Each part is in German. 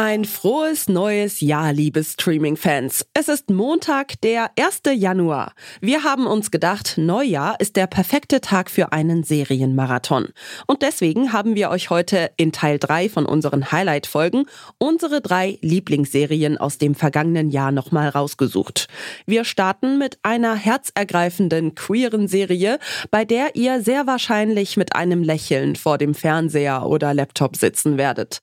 Ein frohes neues Jahr, liebe Streaming-Fans. Es ist Montag, der 1. Januar. Wir haben uns gedacht, Neujahr ist der perfekte Tag für einen Serienmarathon. Und deswegen haben wir euch heute in Teil 3 von unseren Highlight-Folgen unsere drei Lieblingsserien aus dem vergangenen Jahr nochmal rausgesucht. Wir starten mit einer herzergreifenden queeren Serie, bei der ihr sehr wahrscheinlich mit einem Lächeln vor dem Fernseher oder Laptop sitzen werdet.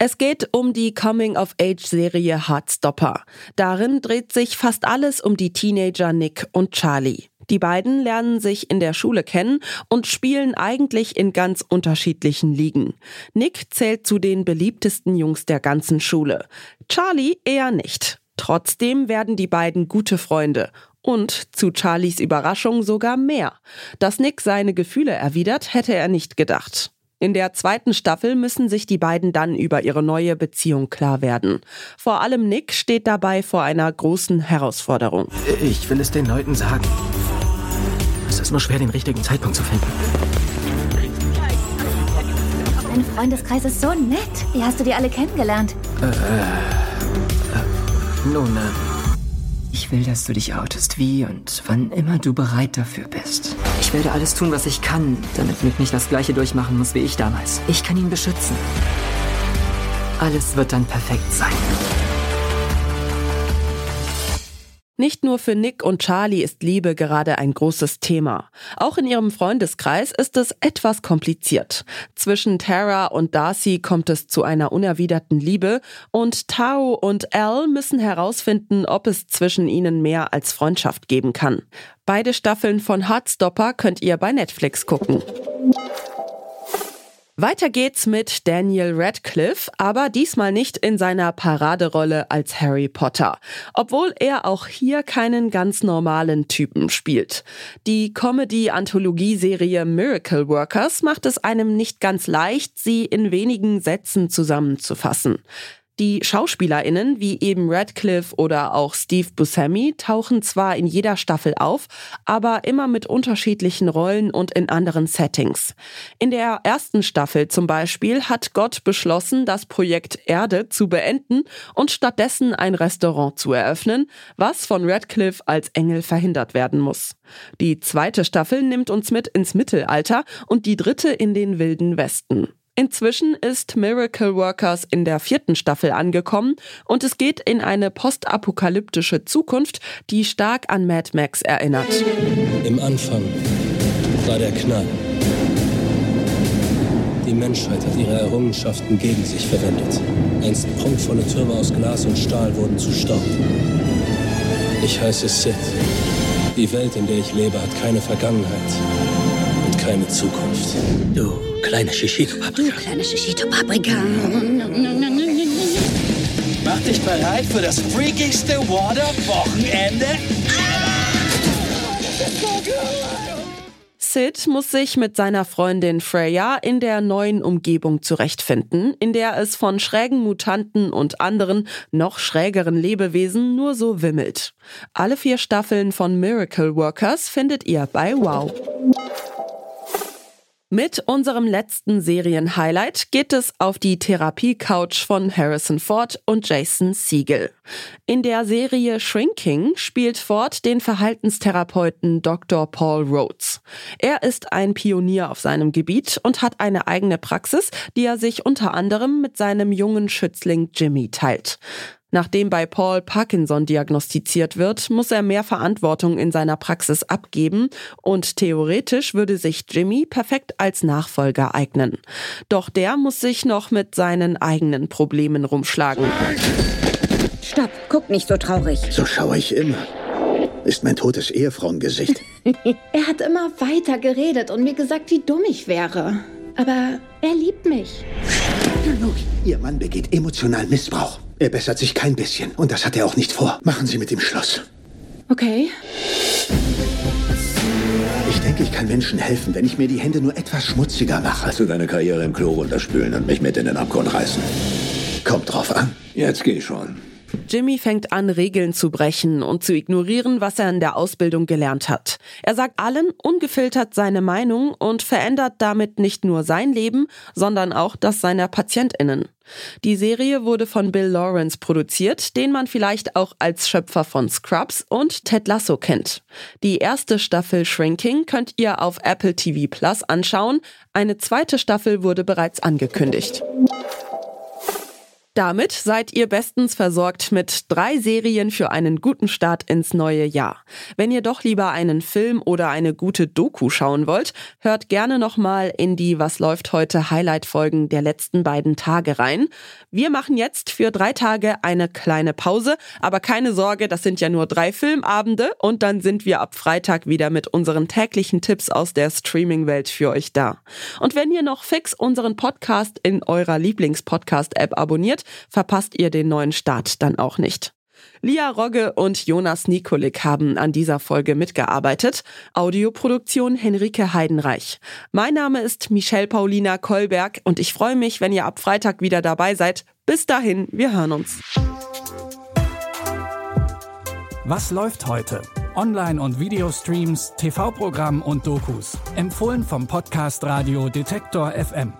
Es geht um die Coming-of-Age-Serie Heartstopper. Darin dreht sich fast alles um die Teenager Nick und Charlie. Die beiden lernen sich in der Schule kennen und spielen eigentlich in ganz unterschiedlichen Ligen. Nick zählt zu den beliebtesten Jungs der ganzen Schule. Charlie eher nicht. Trotzdem werden die beiden gute Freunde. Und zu Charlies Überraschung sogar mehr. Dass Nick seine Gefühle erwidert, hätte er nicht gedacht. In der zweiten Staffel müssen sich die beiden dann über ihre neue Beziehung klar werden. Vor allem Nick steht dabei vor einer großen Herausforderung. Ich will es den Leuten sagen. Es ist nur schwer, den richtigen Zeitpunkt zu finden. Dein Freundeskreis ist so nett. Wie hast du die alle kennengelernt? Äh, äh, nun, äh, ich will, dass du dich outest, wie und wann immer du bereit dafür bist. Ich werde alles tun, was ich kann, damit Nick nicht das gleiche durchmachen muss wie ich damals. Ich kann ihn beschützen. Alles wird dann perfekt sein. Nicht nur für Nick und Charlie ist Liebe gerade ein großes Thema. Auch in ihrem Freundeskreis ist es etwas kompliziert. Zwischen Tara und Darcy kommt es zu einer unerwiderten Liebe und Tao und Al müssen herausfinden, ob es zwischen ihnen mehr als Freundschaft geben kann. Beide Staffeln von Heartstopper könnt ihr bei Netflix gucken. Weiter geht's mit Daniel Radcliffe, aber diesmal nicht in seiner Paraderolle als Harry Potter, obwohl er auch hier keinen ganz normalen Typen spielt. Die Comedy-Anthologie-Serie Miracle Workers macht es einem nicht ganz leicht, sie in wenigen Sätzen zusammenzufassen. Die SchauspielerInnen, wie eben Radcliffe oder auch Steve Buscemi, tauchen zwar in jeder Staffel auf, aber immer mit unterschiedlichen Rollen und in anderen Settings. In der ersten Staffel zum Beispiel hat Gott beschlossen, das Projekt Erde zu beenden und stattdessen ein Restaurant zu eröffnen, was von Radcliffe als Engel verhindert werden muss. Die zweite Staffel nimmt uns mit ins Mittelalter und die dritte in den wilden Westen. Inzwischen ist Miracle Workers in der vierten Staffel angekommen und es geht in eine postapokalyptische Zukunft, die stark an Mad Max erinnert. Im Anfang war der Knall. Die Menschheit hat ihre Errungenschaften gegen sich verwendet. Einst prunkvolle Türme aus Glas und Stahl wurden zu Staub. Ich heiße Sid. Die Welt, in der ich lebe, hat keine Vergangenheit und keine Zukunft. Du kleine Shishito-Paprika. Du kleine Shishito-Paprika. Mach dich bereit für das freakigste Water-Wochenende. Sid muss sich mit seiner Freundin Freya in der neuen Umgebung zurechtfinden, in der es von schrägen Mutanten und anderen noch schrägeren Lebewesen nur so wimmelt. Alle vier Staffeln von Miracle Workers findet ihr bei Wow. Mit unserem letzten Serienhighlight geht es auf die Therapie-Couch von Harrison Ford und Jason Siegel. In der Serie Shrinking spielt Ford den Verhaltenstherapeuten Dr. Paul Rhodes. Er ist ein Pionier auf seinem Gebiet und hat eine eigene Praxis, die er sich unter anderem mit seinem jungen Schützling Jimmy teilt. Nachdem bei Paul Parkinson diagnostiziert wird, muss er mehr Verantwortung in seiner Praxis abgeben und theoretisch würde sich Jimmy perfekt als Nachfolger eignen. Doch der muss sich noch mit seinen eigenen Problemen rumschlagen. Stopp, guck nicht so traurig. So schaue ich immer. Ist mein totes Ehefrauengesicht. er hat immer weiter geredet und mir gesagt, wie dumm ich wäre. Aber er liebt mich. Genug. Ihr Mann begeht emotionalen Missbrauch. Er bessert sich kein bisschen. Und das hat er auch nicht vor. Machen Sie mit ihm Schluss. Okay. Ich denke, ich kann Menschen helfen, wenn ich mir die Hände nur etwas schmutziger mache. Hast du deine Karriere im Klo runterspülen und mich mit in den Abgrund reißen? Kommt drauf an. Jetzt geh schon. Jimmy fängt an, Regeln zu brechen und zu ignorieren, was er in der Ausbildung gelernt hat. Er sagt allen ungefiltert seine Meinung und verändert damit nicht nur sein Leben, sondern auch das seiner PatientInnen. Die Serie wurde von Bill Lawrence produziert, den man vielleicht auch als Schöpfer von Scrubs und Ted Lasso kennt. Die erste Staffel Shrinking könnt ihr auf Apple TV Plus anschauen. Eine zweite Staffel wurde bereits angekündigt. Damit seid ihr bestens versorgt mit drei Serien für einen guten Start ins neue Jahr. Wenn ihr doch lieber einen Film oder eine gute Doku schauen wollt, hört gerne nochmal in die Was läuft heute Highlight-Folgen der letzten beiden Tage rein. Wir machen jetzt für drei Tage eine kleine Pause, aber keine Sorge, das sind ja nur drei Filmabende und dann sind wir ab Freitag wieder mit unseren täglichen Tipps aus der Streaming-Welt für euch da. Und wenn ihr noch fix unseren Podcast in eurer Lieblings-Podcast-App abonniert, verpasst ihr den neuen Start dann auch nicht. Lia Rogge und Jonas Nikolik haben an dieser Folge mitgearbeitet. Audioproduktion Henrike Heidenreich. Mein Name ist Michelle Paulina Kolberg und ich freue mich, wenn ihr ab Freitag wieder dabei seid. Bis dahin, wir hören uns. Was läuft heute? Online- und Videostreams, TV-Programm und Dokus. Empfohlen vom Podcast Radio Detektor FM.